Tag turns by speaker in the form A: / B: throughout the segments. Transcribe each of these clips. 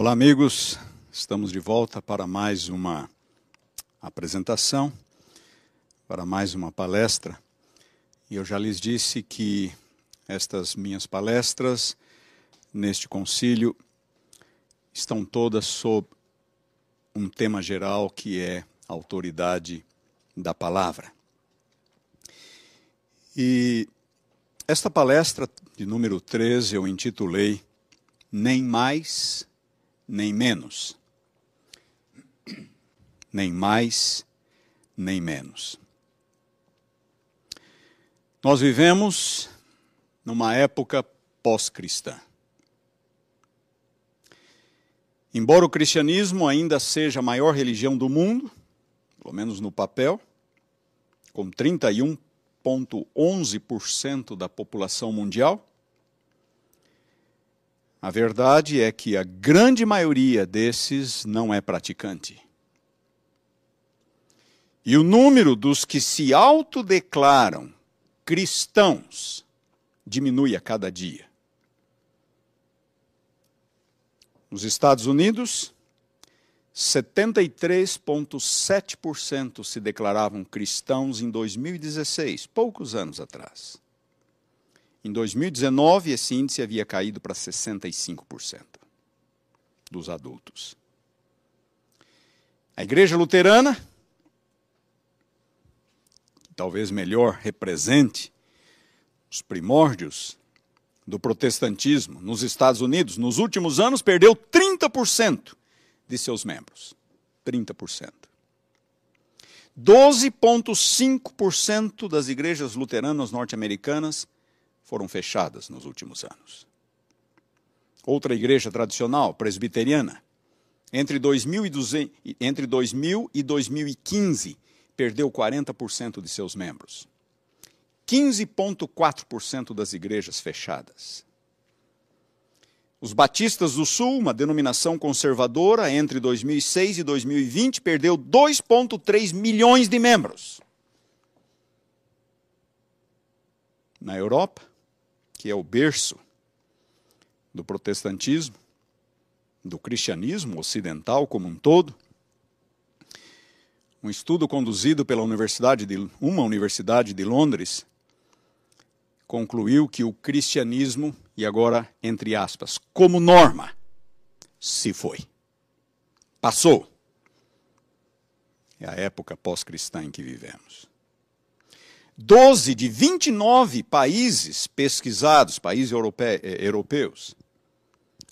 A: Olá, amigos. Estamos de volta para mais uma apresentação, para mais uma palestra. E eu já lhes disse que estas minhas palestras neste concílio estão todas sob um tema geral que é a autoridade da palavra. E esta palestra de número 13 eu intitulei Nem mais nem menos. Nem mais, nem menos. Nós vivemos numa época pós-cristã. Embora o cristianismo ainda seja a maior religião do mundo, pelo menos no papel, com 31,11% da população mundial, a verdade é que a grande maioria desses não é praticante. E o número dos que se autodeclaram cristãos diminui a cada dia. Nos Estados Unidos, 73,7% se declaravam cristãos em 2016, poucos anos atrás. Em 2019, esse índice havia caído para 65% dos adultos. A Igreja Luterana, que talvez melhor represente os primórdios do protestantismo nos Estados Unidos, nos últimos anos perdeu 30% de seus membros. 30%. 12,5% das igrejas luteranas norte-americanas foram fechadas nos últimos anos. Outra igreja tradicional, presbiteriana, entre 2000 e, entre 2000 e 2015, perdeu 40% de seus membros. 15,4% das igrejas fechadas. Os Batistas do Sul, uma denominação conservadora, entre 2006 e 2020, perdeu 2,3 milhões de membros. Na Europa, que é o berço do protestantismo, do cristianismo ocidental como um todo. Um estudo conduzido pela universidade de uma universidade de Londres concluiu que o cristianismo e agora entre aspas, como norma, se foi. Passou. É a época pós-cristã em que vivemos. 12 de 29 países pesquisados, países europe eh, europeus,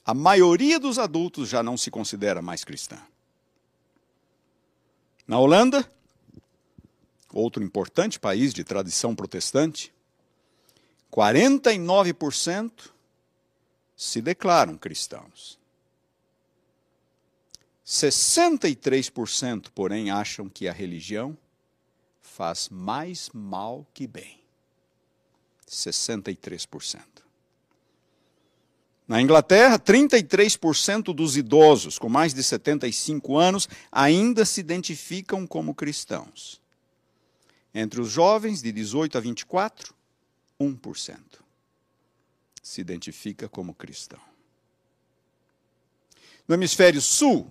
A: a maioria dos adultos já não se considera mais cristã. Na Holanda, outro importante país de tradição protestante, 49% se declaram cristãos. 63%, porém, acham que a religião faz mais mal que bem. 63%. Na Inglaterra, 33% dos idosos com mais de 75 anos ainda se identificam como cristãos. Entre os jovens de 18 a 24, 1% se identifica como cristão. No hemisfério sul,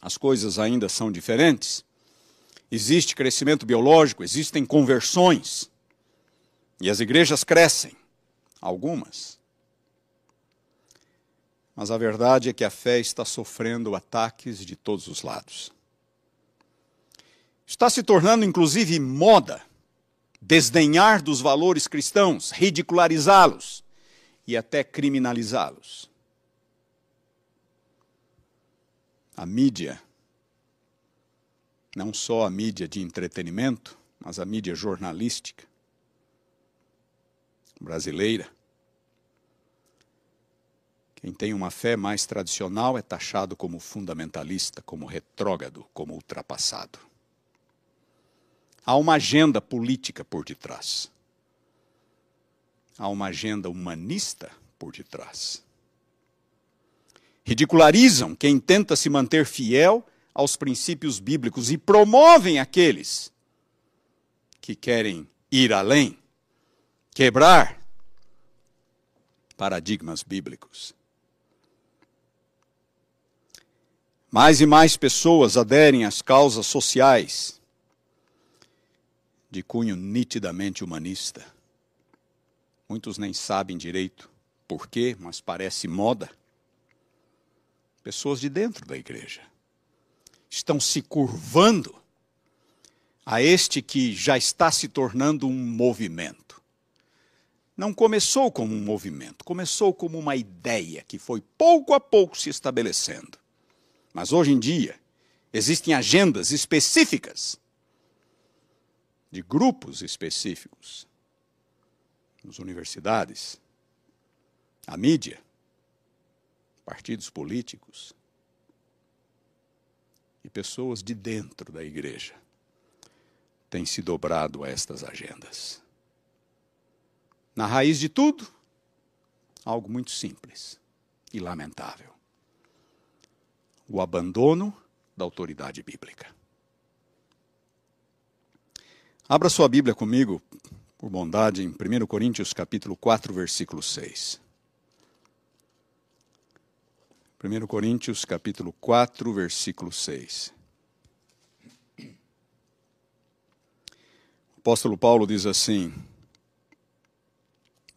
A: as coisas ainda são diferentes existe crescimento biológico, existem conversões. E as igrejas crescem, algumas. Mas a verdade é que a fé está sofrendo ataques de todos os lados. Está se tornando inclusive moda desdenhar dos valores cristãos, ridicularizá-los e até criminalizá-los. A mídia não só a mídia de entretenimento, mas a mídia jornalística brasileira. Quem tem uma fé mais tradicional é taxado como fundamentalista, como retrógrado, como ultrapassado. Há uma agenda política por detrás. Há uma agenda humanista por detrás. Ridicularizam quem tenta se manter fiel aos princípios bíblicos e promovem aqueles que querem ir além, quebrar paradigmas bíblicos. Mais e mais pessoas aderem às causas sociais de cunho nitidamente humanista. Muitos nem sabem direito por quê, mas parece moda. Pessoas de dentro da igreja estão se curvando a este que já está se tornando um movimento. Não começou como um movimento, começou como uma ideia que foi pouco a pouco se estabelecendo. Mas hoje em dia, existem agendas específicas de grupos específicos nas universidades, a mídia, partidos políticos e pessoas de dentro da igreja têm se dobrado a estas agendas. Na raiz de tudo, algo muito simples e lamentável: o abandono da autoridade bíblica. Abra sua Bíblia comigo, por bondade, em 1 Coríntios capítulo 4, versículo 6. 1 Coríntios capítulo 4, versículo 6. O apóstolo Paulo diz assim,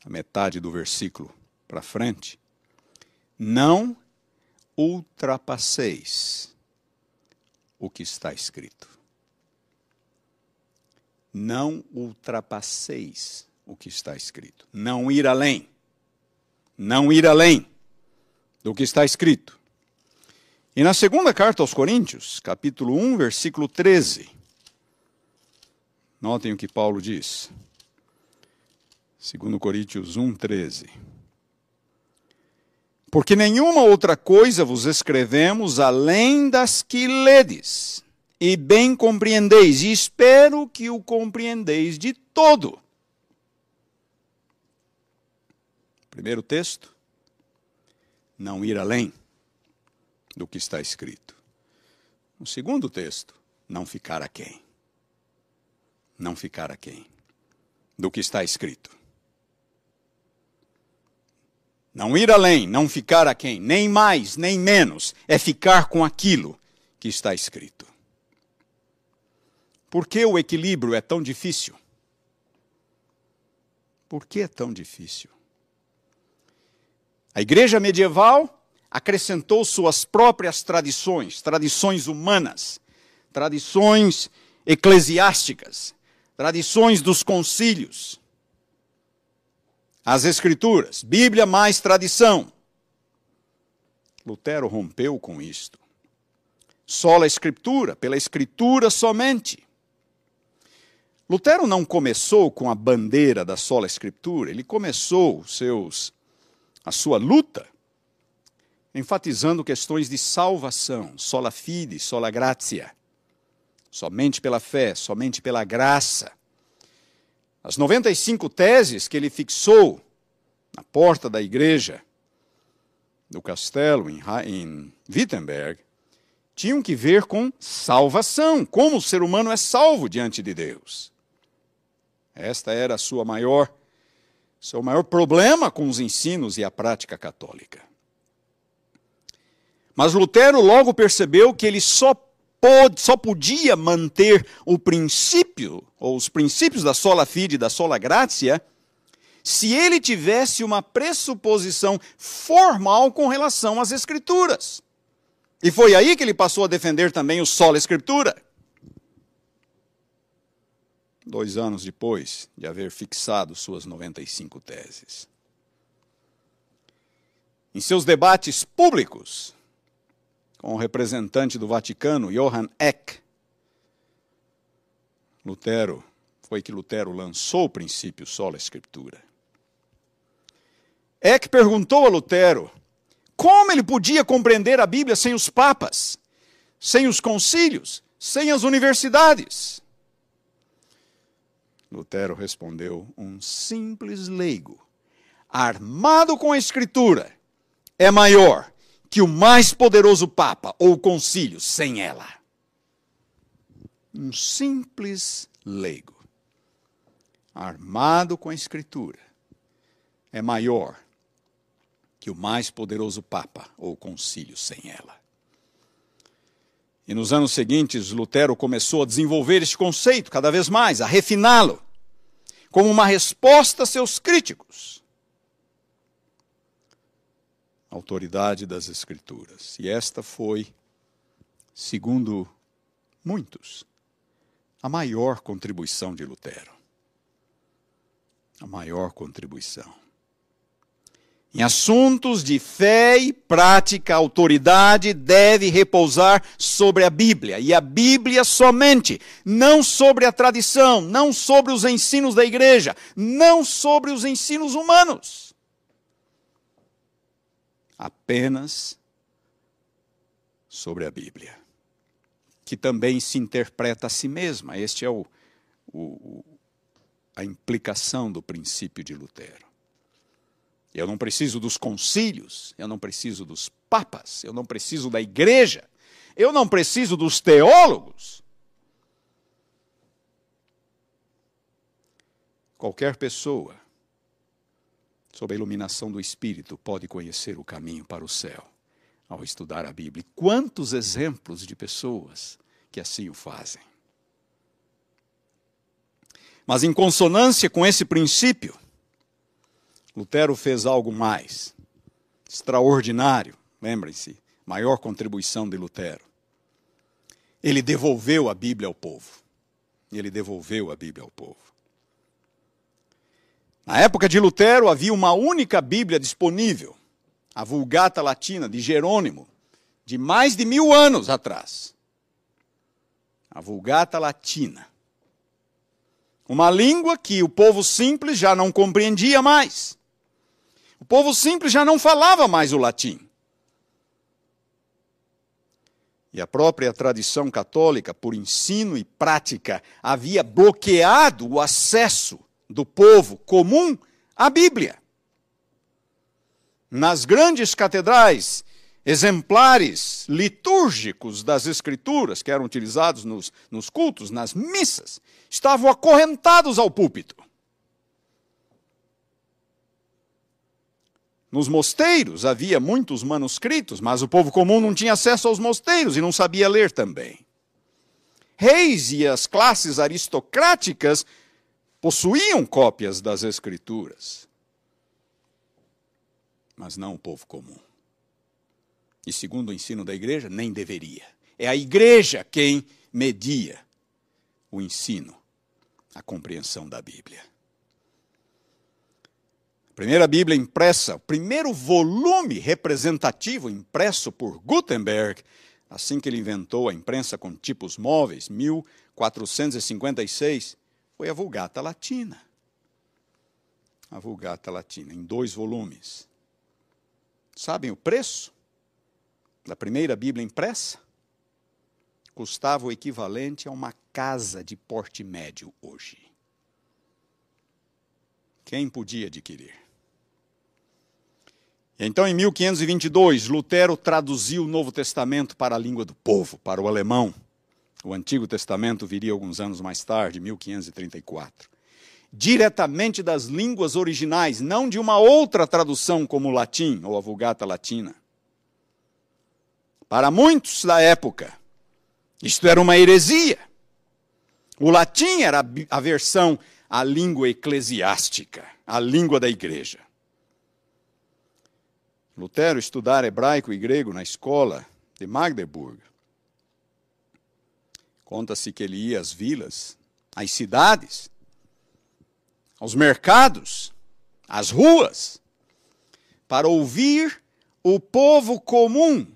A: a metade do versículo para frente: Não ultrapasseis o que está escrito não ultrapasseis o que está escrito. Não ir além. Não ir além do que está escrito. E na segunda carta aos Coríntios, capítulo 1, versículo 13. Notem o que Paulo diz. 2 Coríntios 1, 13. Porque nenhuma outra coisa vos escrevemos além das que ledes e bem compreendeis, e espero que o compreendeis de todo. Primeiro texto, não ir além do que está escrito. O segundo texto, não ficar aquém. Não ficar aquém do que está escrito. Não ir além, não ficar aquém, nem mais, nem menos, é ficar com aquilo que está escrito. Por que o equilíbrio é tão difícil? Por que é tão difícil? A igreja medieval acrescentou suas próprias tradições, tradições humanas, tradições eclesiásticas, tradições dos concílios. As escrituras, Bíblia mais tradição. Lutero rompeu com isto. Sola escritura, pela escritura somente. Lutero não começou com a bandeira da sola escritura, ele começou seus, a sua luta enfatizando questões de salvação, sola fide, sola gratia, somente pela fé, somente pela graça. As 95 teses que ele fixou na porta da igreja do castelo em, em Wittenberg tinham que ver com salvação, como o ser humano é salvo diante de Deus. Esta era a sua maior, seu maior problema com os ensinos e a prática católica. Mas Lutero logo percebeu que ele só, só podia manter o princípio, ou os princípios da sola fide e da sola gratia, se ele tivesse uma pressuposição formal com relação às Escrituras. E foi aí que ele passou a defender também o sola escritura dois anos depois de haver fixado suas 95 teses. Em seus debates públicos com o representante do Vaticano, Johann Eck, Lutero, foi que Lutero lançou o princípio sola escritura. Eck perguntou a Lutero como ele podia compreender a Bíblia sem os papas, sem os concílios, sem as universidades. Lutero respondeu: um simples leigo, armado com a Escritura, é maior que o mais poderoso Papa ou concílio sem ela. Um simples leigo, armado com a Escritura, é maior que o mais poderoso Papa ou concílio sem ela. E nos anos seguintes, Lutero começou a desenvolver este conceito cada vez mais, a refiná-lo, como uma resposta a seus críticos. autoridade das Escrituras. E esta foi, segundo muitos, a maior contribuição de Lutero. A maior contribuição. Em assuntos de fé e prática, a autoridade deve repousar sobre a Bíblia, e a Bíblia somente, não sobre a tradição, não sobre os ensinos da igreja, não sobre os ensinos humanos apenas sobre a Bíblia, que também se interpreta a si mesma. Este é o, o, a implicação do princípio de Lutero. Eu não preciso dos concílios, eu não preciso dos papas, eu não preciso da igreja, eu não preciso dos teólogos. Qualquer pessoa sob a iluminação do Espírito, pode conhecer o caminho para o céu ao estudar a Bíblia. Quantos exemplos de pessoas que assim o fazem. Mas, em consonância com esse princípio, Lutero fez algo mais extraordinário. Lembrem-se, maior contribuição de Lutero. Ele devolveu a Bíblia ao povo. Ele devolveu a Bíblia ao povo. Na época de Lutero havia uma única Bíblia disponível, a Vulgata Latina de Jerônimo, de mais de mil anos atrás. A Vulgata Latina. Uma língua que o povo simples já não compreendia mais. O povo simples já não falava mais o latim. E a própria tradição católica, por ensino e prática, havia bloqueado o acesso do povo comum a Bíblia. Nas grandes catedrais, exemplares litúrgicos das Escrituras, que eram utilizados nos, nos cultos, nas missas, estavam acorrentados ao púlpito. Nos mosteiros havia muitos manuscritos, mas o povo comum não tinha acesso aos mosteiros e não sabia ler também. Reis e as classes aristocráticas possuíam cópias das Escrituras, mas não o povo comum. E segundo o ensino da igreja, nem deveria. É a igreja quem media o ensino, a compreensão da Bíblia. Primeira Bíblia impressa, o primeiro volume representativo impresso por Gutenberg, assim que ele inventou a imprensa com tipos móveis, 1456, foi a Vulgata Latina. A Vulgata Latina, em dois volumes. Sabem o preço da primeira Bíblia impressa? Custava o equivalente a uma casa de porte médio hoje. Quem podia adquirir? Então, em 1522, Lutero traduziu o Novo Testamento para a língua do povo, para o alemão. O Antigo Testamento viria alguns anos mais tarde, 1534. Diretamente das línguas originais, não de uma outra tradução como o latim ou a Vulgata Latina. Para muitos da época, isto era uma heresia. O latim era a versão à língua eclesiástica, a língua da igreja. Lutero estudara hebraico e grego na escola de Magdeburg Conta-se que ele ia às vilas, às cidades, aos mercados, às ruas, para ouvir o povo comum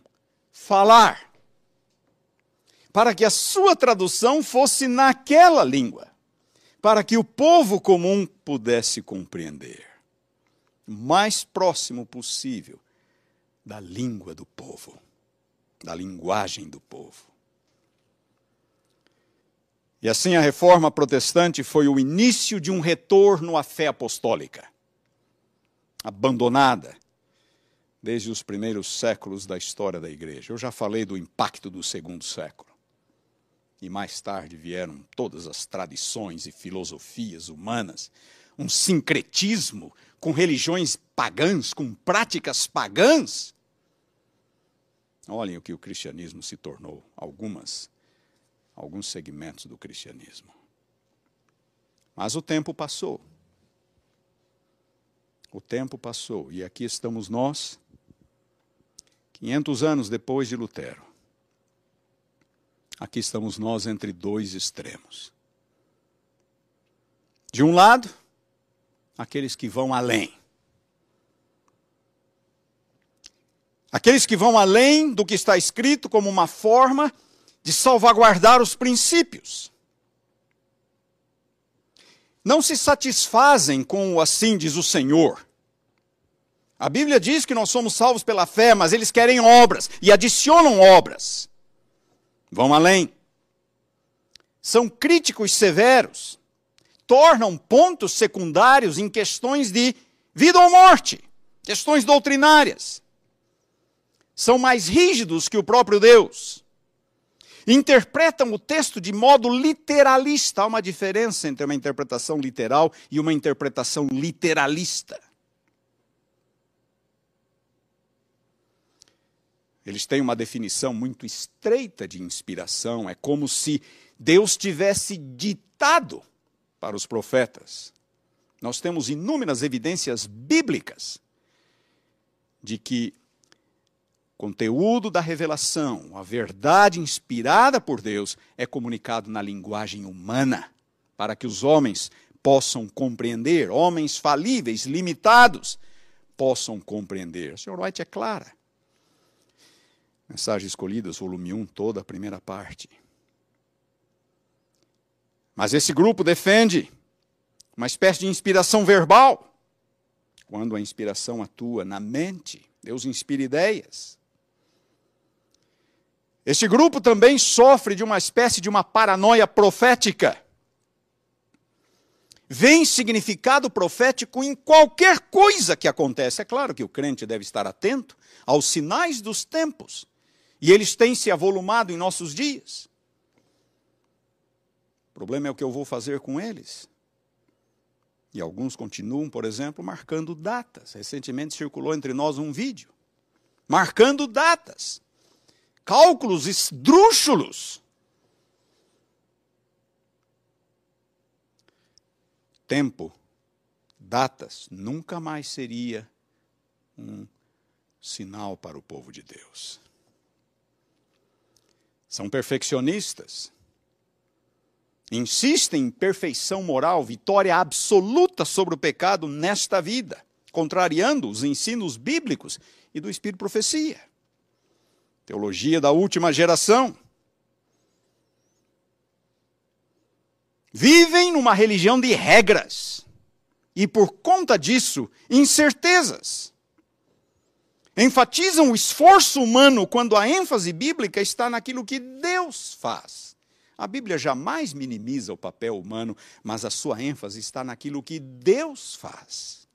A: falar, para que a sua tradução fosse naquela língua, para que o povo comum pudesse compreender, o mais próximo possível da língua do povo, da linguagem do povo. E assim a reforma protestante foi o início de um retorno à fé apostólica, abandonada desde os primeiros séculos da história da igreja. Eu já falei do impacto do segundo século. E mais tarde vieram todas as tradições e filosofias humanas, um sincretismo com religiões pagãs, com práticas pagãs. Olhem o que o cristianismo se tornou, algumas, alguns segmentos do cristianismo. Mas o tempo passou. O tempo passou e aqui estamos nós, 500 anos depois de Lutero. Aqui estamos nós entre dois extremos. De um lado, aqueles que vão além. Aqueles que vão além do que está escrito como uma forma de salvaguardar os princípios. Não se satisfazem com o assim diz o Senhor. A Bíblia diz que nós somos salvos pela fé, mas eles querem obras e adicionam obras. Vão além. São críticos severos. Tornam pontos secundários em questões de vida ou morte, questões doutrinárias são mais rígidos que o próprio Deus. Interpretam o texto de modo literalista. Há uma diferença entre uma interpretação literal e uma interpretação literalista. Eles têm uma definição muito estreita de inspiração. É como se Deus tivesse ditado para os profetas. Nós temos inúmeras evidências bíblicas de que conteúdo da revelação, a verdade inspirada por Deus, é comunicado na linguagem humana, para que os homens possam compreender, homens falíveis, limitados, possam compreender. O Sr. White é clara. Mensagens Escolhidas, volume 1, toda a primeira parte. Mas esse grupo defende uma espécie de inspiração verbal, quando a inspiração atua na mente. Deus inspira ideias. Este grupo também sofre de uma espécie de uma paranoia profética. Vem significado profético em qualquer coisa que acontece. É claro que o crente deve estar atento aos sinais dos tempos. E eles têm se avolumado em nossos dias. O problema é o que eu vou fazer com eles. E alguns continuam, por exemplo, marcando datas. Recentemente circulou entre nós um vídeo marcando datas cálculos esdrúxulos. Tempo, datas, nunca mais seria um sinal para o povo de Deus. São perfeccionistas. Insistem em perfeição moral, vitória absoluta sobre o pecado nesta vida, contrariando os ensinos bíblicos e do Espírito Profecia teologia da última geração. Vivem numa religião de regras e, por conta disso, incertezas. Enfatizam o esforço humano quando a ênfase bíblica está naquilo que Deus faz. A Bíblia jamais minimiza o papel humano, mas a sua ênfase está naquilo que Deus faz.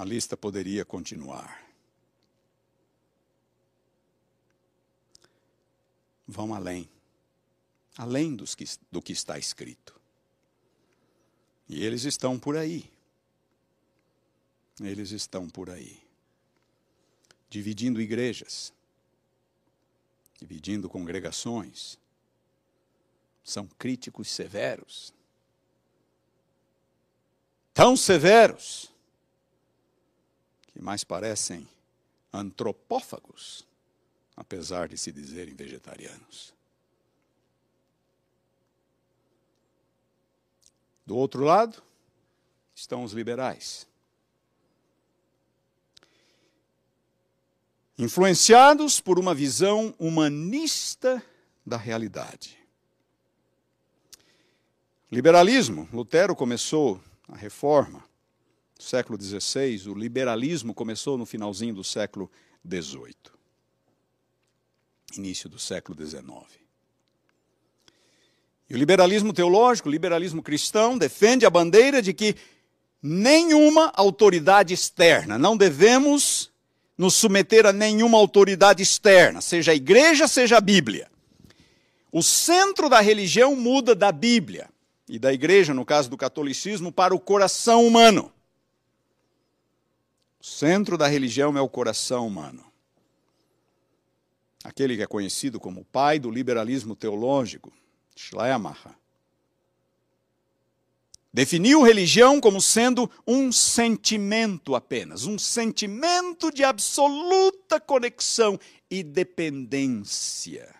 A: A lista poderia continuar. Vão além, além que, do que está escrito. E eles estão por aí. Eles estão por aí. Dividindo igrejas, dividindo congregações. São críticos severos. Tão severos que mais parecem antropófagos, apesar de se dizerem vegetarianos. Do outro lado, estão os liberais. Influenciados por uma visão humanista da realidade. Liberalismo, Lutero começou a reforma século XVI, o liberalismo começou no finalzinho do século XVIII, início do século XIX. E o liberalismo teológico, o liberalismo cristão, defende a bandeira de que nenhuma autoridade externa, não devemos nos submeter a nenhuma autoridade externa, seja a igreja, seja a Bíblia. O centro da religião muda da Bíblia e da igreja, no caso do catolicismo, para o coração humano. O centro da religião é o coração humano. Aquele que é conhecido como o pai do liberalismo teológico, Schleiermacher, definiu religião como sendo um sentimento apenas, um sentimento de absoluta conexão e dependência.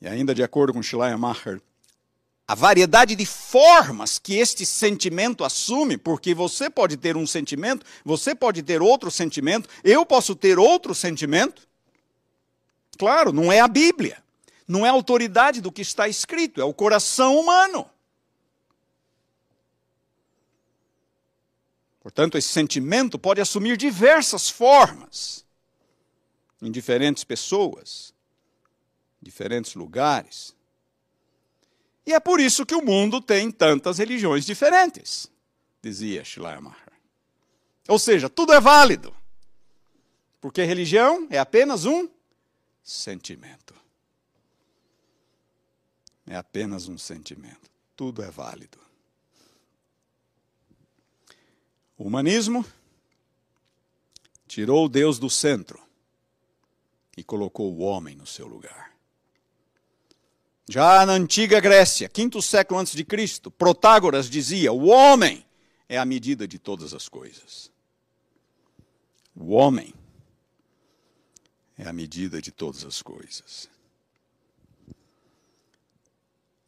A: E ainda de acordo com Schleiermacher, a variedade de formas que este sentimento assume, porque você pode ter um sentimento, você pode ter outro sentimento, eu posso ter outro sentimento. Claro, não é a Bíblia, não é a autoridade do que está escrito, é o coração humano. Portanto, esse sentimento pode assumir diversas formas em diferentes pessoas, diferentes lugares. E é por isso que o mundo tem tantas religiões diferentes, dizia Schleiermacher. Ou seja, tudo é válido. Porque religião é apenas um sentimento. É apenas um sentimento. Tudo é válido. O humanismo tirou Deus do centro e colocou o homem no seu lugar. Já na antiga Grécia, quinto século antes de Cristo, Protágoras dizia: "O homem é a medida de todas as coisas". O homem é a medida de todas as coisas.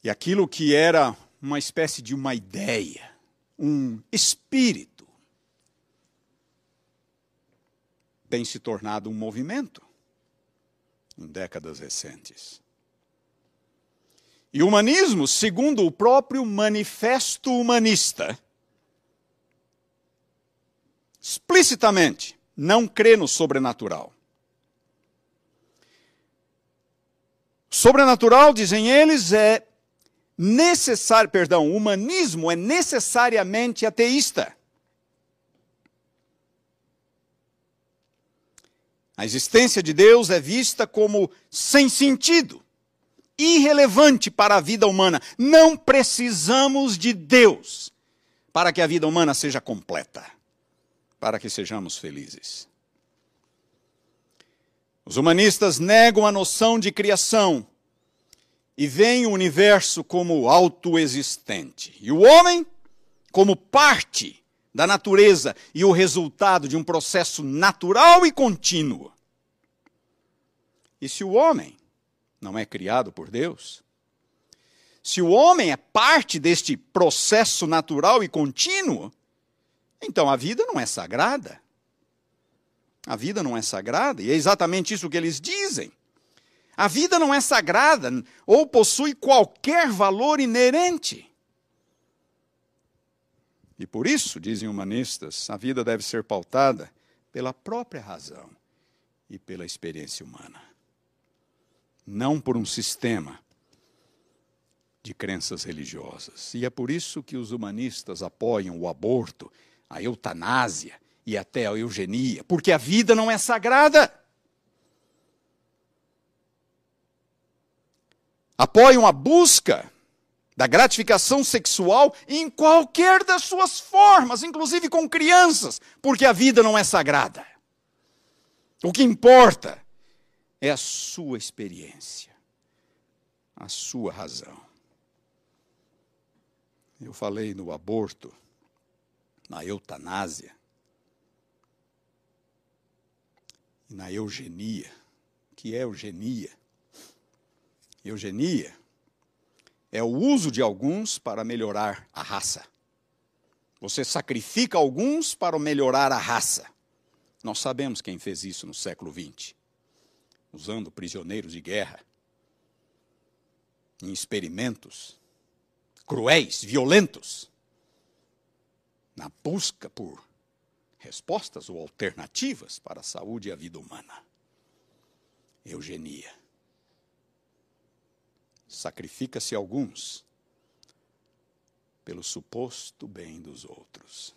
A: E aquilo que era uma espécie de uma ideia, um espírito, tem se tornado um movimento em décadas recentes. E o humanismo, segundo o próprio Manifesto Humanista, explicitamente não crê no sobrenatural. Sobrenatural, dizem eles, é necessário, perdão, o humanismo é necessariamente ateísta. A existência de Deus é vista como sem sentido irrelevante para a vida humana. Não precisamos de Deus para que a vida humana seja completa, para que sejamos felizes. Os humanistas negam a noção de criação e veem o universo como autoexistente e o homem como parte da natureza e o resultado de um processo natural e contínuo. E se o homem não é criado por Deus? Se o homem é parte deste processo natural e contínuo, então a vida não é sagrada. A vida não é sagrada, e é exatamente isso que eles dizem. A vida não é sagrada ou possui qualquer valor inerente. E por isso, dizem humanistas, a vida deve ser pautada pela própria razão e pela experiência humana não por um sistema de crenças religiosas. E é por isso que os humanistas apoiam o aborto, a eutanásia e até a eugenia, porque a vida não é sagrada. Apoiam a busca da gratificação sexual em qualquer das suas formas, inclusive com crianças, porque a vida não é sagrada. O que importa é a sua experiência, a sua razão. Eu falei no aborto, na eutanásia, e na eugenia. O que é eugenia? Eugenia é o uso de alguns para melhorar a raça. Você sacrifica alguns para melhorar a raça. Nós sabemos quem fez isso no século XX usando prisioneiros de guerra em experimentos cruéis, violentos, na busca por respostas ou alternativas para a saúde e a vida humana. Eugenia. Sacrifica-se alguns pelo suposto bem dos outros.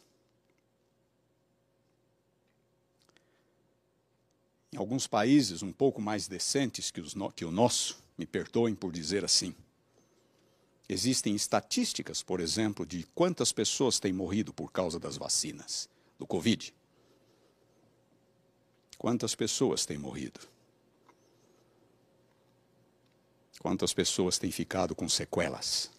A: Em alguns países um pouco mais decentes que, os, que o nosso, me perdoem por dizer assim, Existem estatísticas, por exemplo, de quantas pessoas têm morrido por causa das vacinas do Covid. Quantas pessoas têm morrido? Quantas pessoas têm ficado com sequelas?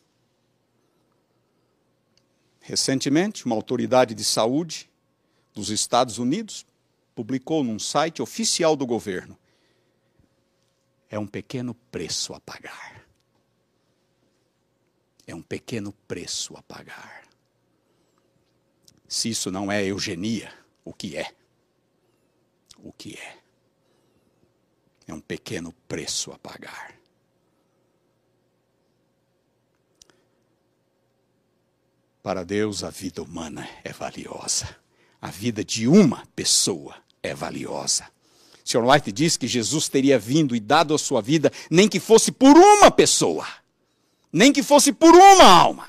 A: Recentemente, uma autoridade de saúde dos Estados Unidos publicou num site oficial do governo: é um pequeno preço a pagar. É um pequeno preço a pagar. Se isso não é eugenia, o que é? O que é? É um pequeno preço a pagar. Para Deus, a vida humana é valiosa. A vida de uma pessoa é valiosa. Sr. White diz que Jesus teria vindo e dado a sua vida, nem que fosse por uma pessoa, nem que fosse por uma alma.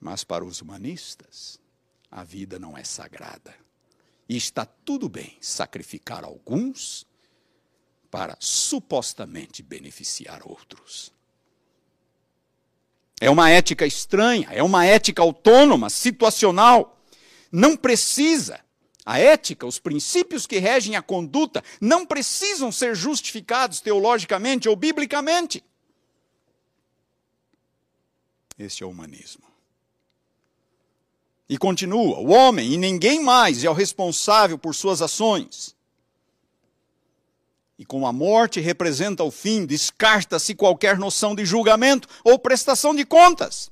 A: Mas para os humanistas, a vida não é sagrada. E está tudo bem sacrificar alguns para supostamente beneficiar outros. É uma ética estranha, é uma ética autônoma, situacional. Não precisa. A ética, os princípios que regem a conduta, não precisam ser justificados teologicamente ou biblicamente. Este é o humanismo. E continua: o homem e ninguém mais é o responsável por suas ações. E como a morte representa o fim, descarta-se qualquer noção de julgamento ou prestação de contas.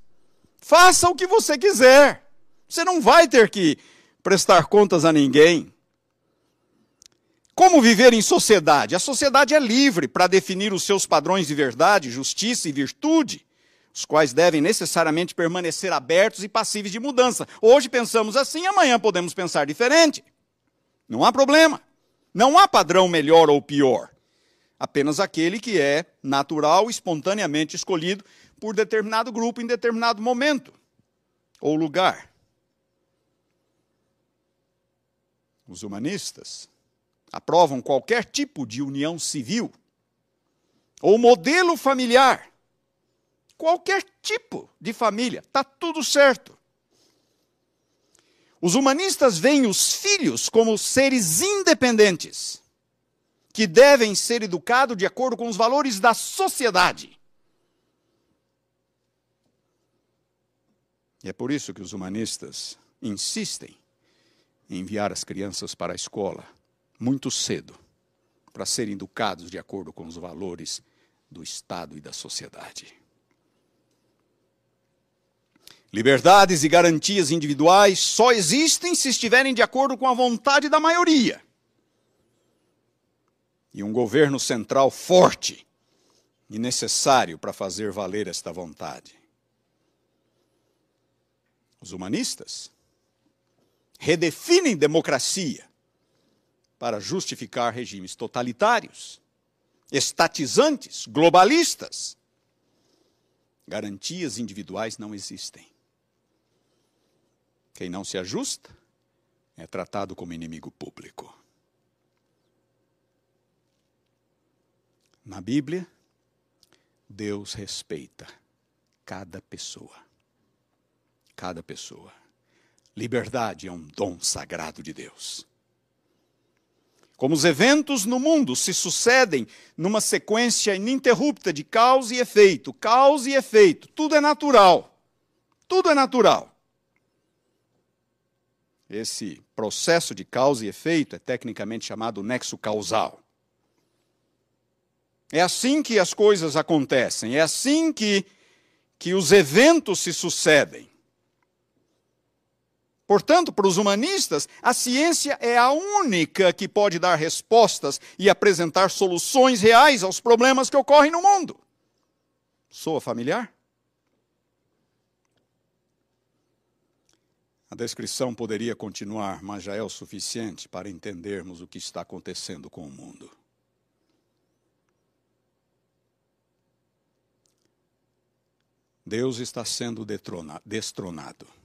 A: Faça o que você quiser. Você não vai ter que prestar contas a ninguém. Como viver em sociedade? A sociedade é livre para definir os seus padrões de verdade, justiça e virtude, os quais devem necessariamente permanecer abertos e passíveis de mudança. Hoje pensamos assim, amanhã podemos pensar diferente. Não há problema. Não há padrão melhor ou pior. Apenas aquele que é natural, espontaneamente escolhido por determinado grupo em determinado momento ou lugar. Os humanistas aprovam qualquer tipo de união civil ou modelo familiar. Qualquer tipo de família, está tudo certo. Os humanistas veem os filhos como seres independentes, que devem ser educados de acordo com os valores da sociedade. E é por isso que os humanistas insistem em enviar as crianças para a escola muito cedo, para serem educados de acordo com os valores do Estado e da sociedade. Liberdades e garantias individuais só existem se estiverem de acordo com a vontade da maioria. E um governo central forte e necessário para fazer valer esta vontade. Os humanistas redefinem democracia para justificar regimes totalitários, estatizantes, globalistas. Garantias individuais não existem. Quem não se ajusta é tratado como inimigo público. Na Bíblia, Deus respeita cada pessoa. Cada pessoa. Liberdade é um dom sagrado de Deus. Como os eventos no mundo se sucedem numa sequência ininterrupta de causa e efeito, causa e efeito, tudo é natural. Tudo é natural. Esse processo de causa e efeito é tecnicamente chamado nexo causal. É assim que as coisas acontecem, é assim que, que os eventos se sucedem. Portanto, para os humanistas, a ciência é a única que pode dar respostas e apresentar soluções reais aos problemas que ocorrem no mundo. Soa familiar? A descrição poderia continuar, mas já é o suficiente para entendermos o que está acontecendo com o mundo. Deus está sendo destronado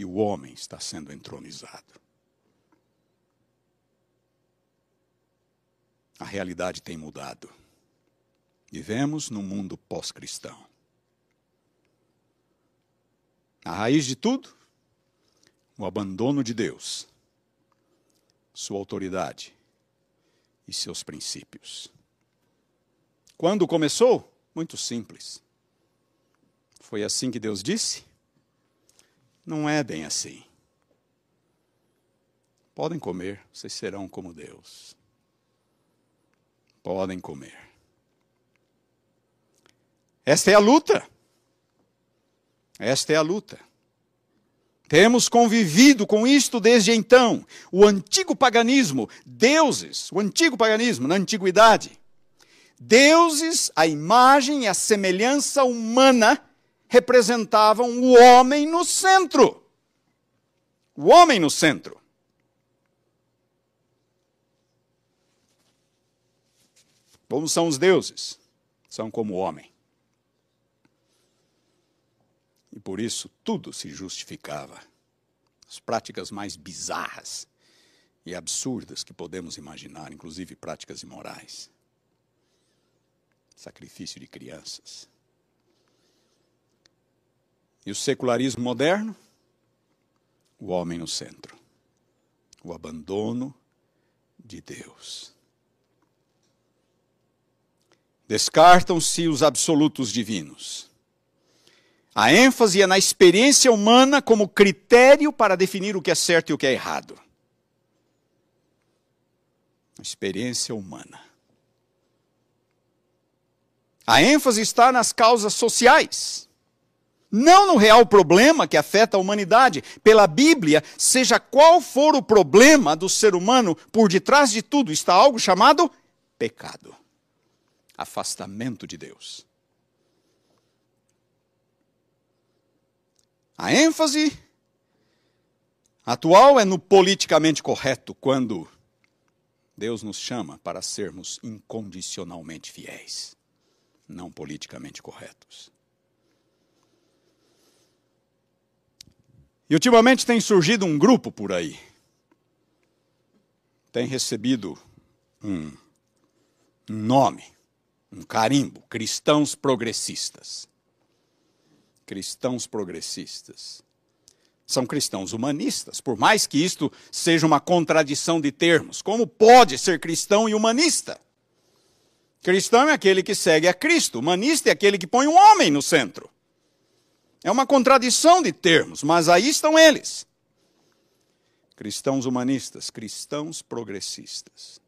A: e o homem está sendo entronizado. A realidade tem mudado. Vivemos num mundo pós-cristão. A raiz de tudo, o abandono de Deus, sua autoridade e seus princípios. Quando começou? Muito simples. Foi assim que Deus disse? Não é bem assim. Podem comer, vocês serão como Deus. Podem comer. Esta é a luta. Esta é a luta. Temos convivido com isto desde então. O antigo paganismo, deuses, o antigo paganismo na antiguidade. Deuses, a imagem e a semelhança humana representavam o homem no centro. O homem no centro. Como são os deuses? São como o homem. E por isso tudo se justificava. As práticas mais bizarras e absurdas que podemos imaginar, inclusive práticas imorais. Sacrifício de crianças. E o secularismo moderno? O homem no centro. O abandono de Deus. Descartam-se os absolutos divinos a ênfase é na experiência humana como critério para definir o que é certo e o que é errado. A experiência humana. A ênfase está nas causas sociais, não no real problema que afeta a humanidade. Pela Bíblia, seja qual for o problema do ser humano, por detrás de tudo está algo chamado pecado afastamento de Deus. A ênfase atual é no politicamente correto, quando Deus nos chama para sermos incondicionalmente fiéis, não politicamente corretos. E ultimamente tem surgido um grupo por aí, tem recebido um, um nome, um carimbo, cristãos progressistas cristãos progressistas. São cristãos humanistas, por mais que isto seja uma contradição de termos. Como pode ser cristão e humanista? Cristão é aquele que segue a Cristo, humanista é aquele que põe um homem no centro. É uma contradição de termos, mas aí estão eles. Cristãos humanistas, cristãos progressistas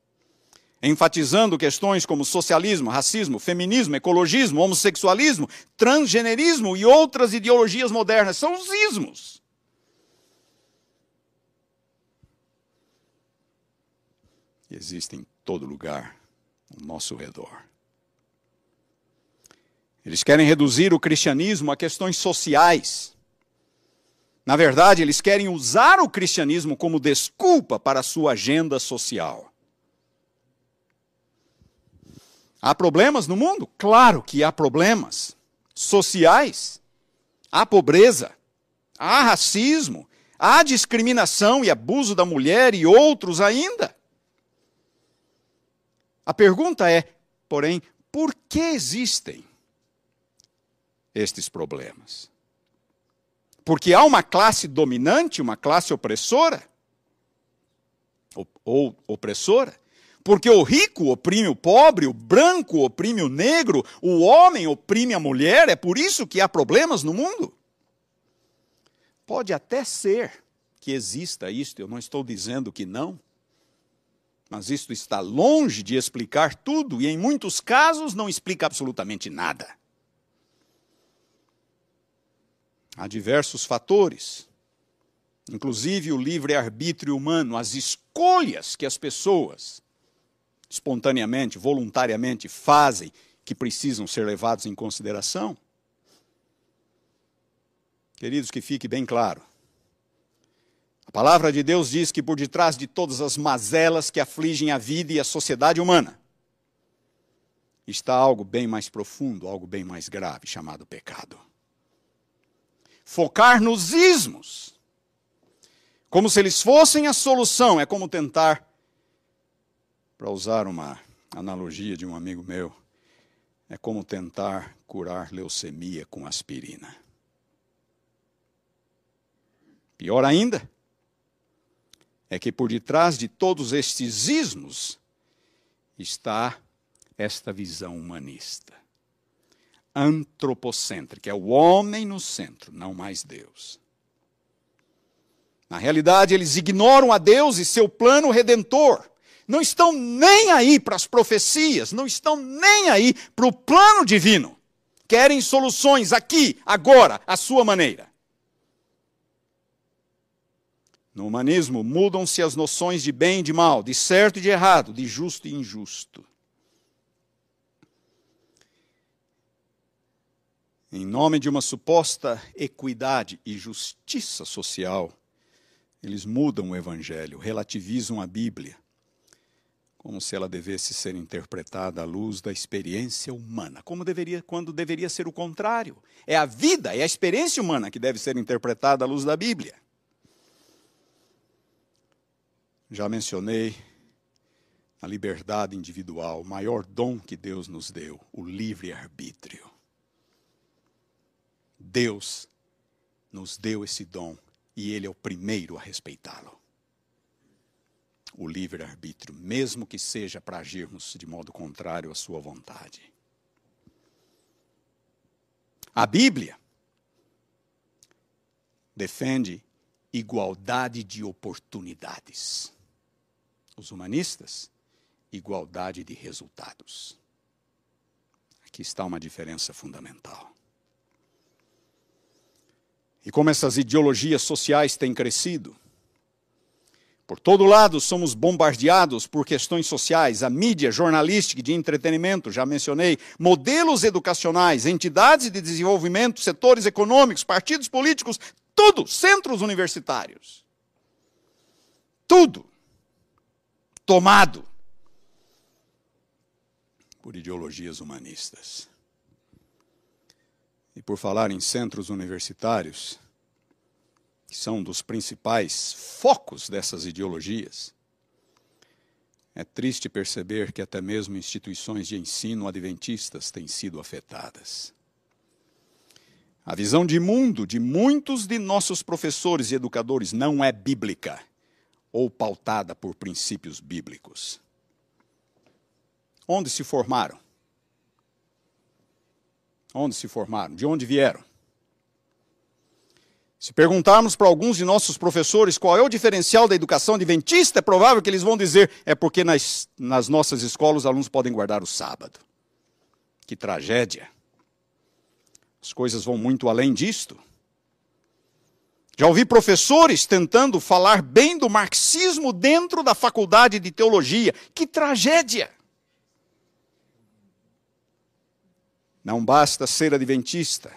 A: enfatizando questões como socialismo, racismo, feminismo, ecologismo, homossexualismo, transgenerismo e outras ideologias modernas. São os ismos. Existem em todo lugar ao nosso redor. Eles querem reduzir o cristianismo a questões sociais. Na verdade, eles querem usar o cristianismo como desculpa para a sua agenda social. Há problemas no mundo? Claro que há problemas sociais. Há pobreza, há racismo, há discriminação e abuso da mulher e outros ainda. A pergunta é, porém, por que existem estes problemas? Porque há uma classe dominante, uma classe opressora? Ou, opressora? Porque o rico oprime o pobre, o branco oprime o negro, o homem oprime a mulher, é por isso que há problemas no mundo? Pode até ser que exista isto, eu não estou dizendo que não, mas isto está longe de explicar tudo e, em muitos casos, não explica absolutamente nada. Há diversos fatores, inclusive o livre-arbítrio humano, as escolhas que as pessoas espontaneamente, voluntariamente fazem, que precisam ser levados em consideração? Queridos, que fique bem claro. A palavra de Deus diz que por detrás de todas as mazelas que afligem a vida e a sociedade humana, está algo bem mais profundo, algo bem mais grave, chamado pecado. Focar nos ismos, como se eles fossem a solução, é como tentar para usar uma analogia de um amigo meu, é como tentar curar leucemia com aspirina. Pior ainda, é que por detrás de todos estes ismos está esta visão humanista, antropocêntrica, é o homem no centro, não mais Deus. Na realidade, eles ignoram a Deus e seu plano redentor. Não estão nem aí para as profecias, não estão nem aí para o plano divino. Querem soluções aqui, agora, à sua maneira. No humanismo, mudam-se as noções de bem e de mal, de certo e de errado, de justo e injusto. Em nome de uma suposta equidade e justiça social, eles mudam o evangelho, relativizam a Bíblia, como se ela devesse ser interpretada à luz da experiência humana, como deveria, quando deveria ser o contrário. É a vida, é a experiência humana que deve ser interpretada à luz da Bíblia. Já mencionei a liberdade individual, o maior dom que Deus nos deu, o livre-arbítrio. Deus nos deu esse dom e Ele é o primeiro a respeitá-lo. O livre-arbítrio, mesmo que seja para agirmos de modo contrário à Sua vontade. A Bíblia defende igualdade de oportunidades os humanistas, igualdade de resultados. Aqui está uma diferença fundamental. E como essas ideologias sociais têm crescido, por todo lado somos bombardeados por questões sociais, a mídia jornalística de entretenimento, já mencionei, modelos educacionais, entidades de desenvolvimento, setores econômicos, partidos políticos, tudo, centros universitários. Tudo tomado por ideologias humanistas. E por falar em centros universitários, que são dos principais focos dessas ideologias, é triste perceber que até mesmo instituições de ensino adventistas têm sido afetadas. A visão de mundo de muitos de nossos professores e educadores não é bíblica ou pautada por princípios bíblicos. Onde se formaram? Onde se formaram? De onde vieram? Se perguntarmos para alguns de nossos professores qual é o diferencial da educação adventista, é provável que eles vão dizer é porque nas, nas nossas escolas os alunos podem guardar o sábado. Que tragédia. As coisas vão muito além disto. Já ouvi professores tentando falar bem do marxismo dentro da faculdade de teologia. Que tragédia! Não basta ser adventista.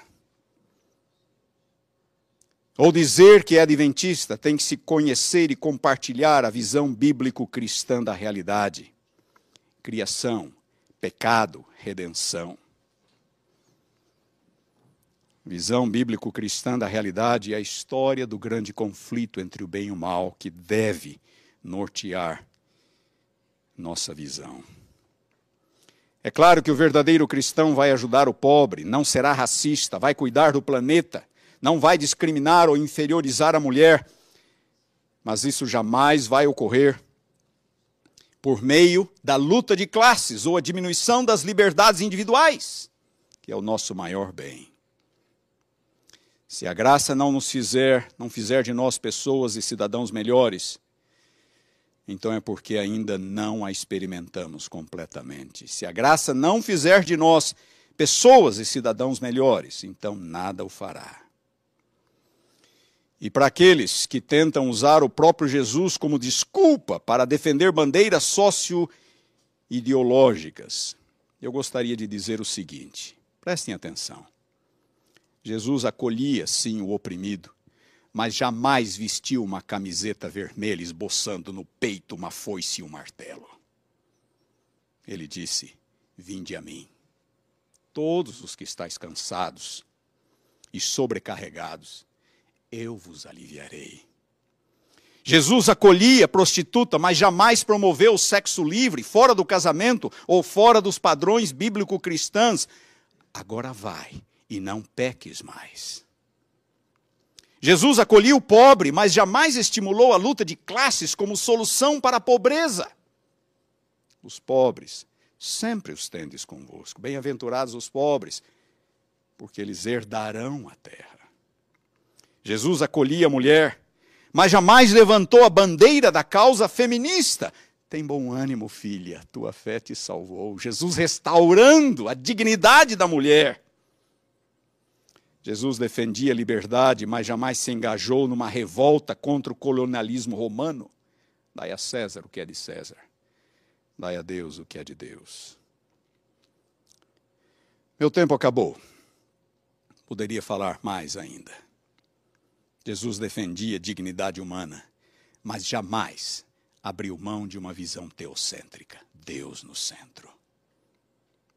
A: Ou dizer que é adventista, tem que se conhecer e compartilhar a visão bíblico-cristã da realidade. Criação, pecado, redenção visão bíblico-cristã da realidade é a história do grande conflito entre o bem e o mal que deve nortear nossa visão. É claro que o verdadeiro cristão vai ajudar o pobre, não será racista, vai cuidar do planeta, não vai discriminar ou inferiorizar a mulher, mas isso jamais vai ocorrer por meio da luta de classes ou a diminuição das liberdades individuais, que é o nosso maior bem. Se a graça não nos fizer, não fizer de nós pessoas e cidadãos melhores, então é porque ainda não a experimentamos completamente. Se a graça não fizer de nós pessoas e cidadãos melhores, então nada o fará. E para aqueles que tentam usar o próprio Jesus como desculpa para defender bandeiras socio-ideológicas, eu gostaria de dizer o seguinte: prestem atenção. Jesus acolhia, sim, o oprimido, mas jamais vestiu uma camiseta vermelha esboçando no peito uma foice e um martelo. Ele disse: Vinde a mim, todos os que estáis cansados e sobrecarregados, eu vos aliviarei. Jesus acolhia prostituta, mas jamais promoveu o sexo livre, fora do casamento ou fora dos padrões bíblico-cristãs. Agora vai e não peques mais. Jesus acolhia o pobre, mas jamais estimulou a luta de classes como solução para a pobreza. Os pobres, sempre os tendes convosco. Bem-aventurados os pobres, porque eles herdarão a terra. Jesus acolhia a mulher, mas jamais levantou a bandeira da causa feminista. Tem bom ânimo, filha, tua fé te salvou. Jesus restaurando a dignidade da mulher. Jesus defendia a liberdade, mas jamais se engajou numa revolta contra o colonialismo romano. Dai a César o que é de César, dai a Deus o que é de Deus. Meu tempo acabou. Poderia falar mais ainda. Jesus defendia a dignidade humana, mas jamais abriu mão de uma visão teocêntrica. Deus no centro.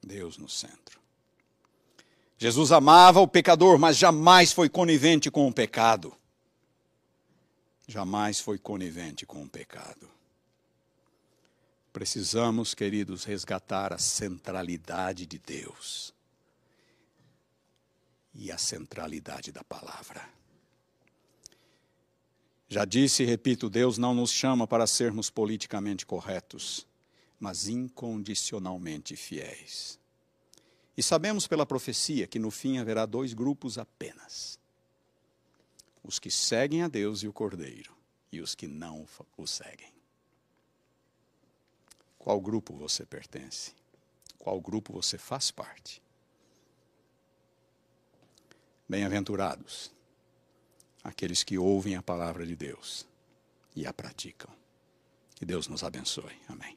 A: Deus no centro. Jesus amava o pecador, mas jamais foi conivente com o pecado. Jamais foi conivente com o pecado. Precisamos, queridos, resgatar a centralidade de Deus e a centralidade da palavra. Já disse e repito: Deus não nos chama para sermos politicamente corretos, mas incondicionalmente fiéis. E sabemos pela profecia que no fim haverá dois grupos apenas: os que seguem a Deus e o Cordeiro, e os que não o seguem. Qual grupo você pertence? Qual grupo você faz parte? Bem-aventurados aqueles que ouvem a palavra de Deus e a praticam. Que Deus nos abençoe. Amém.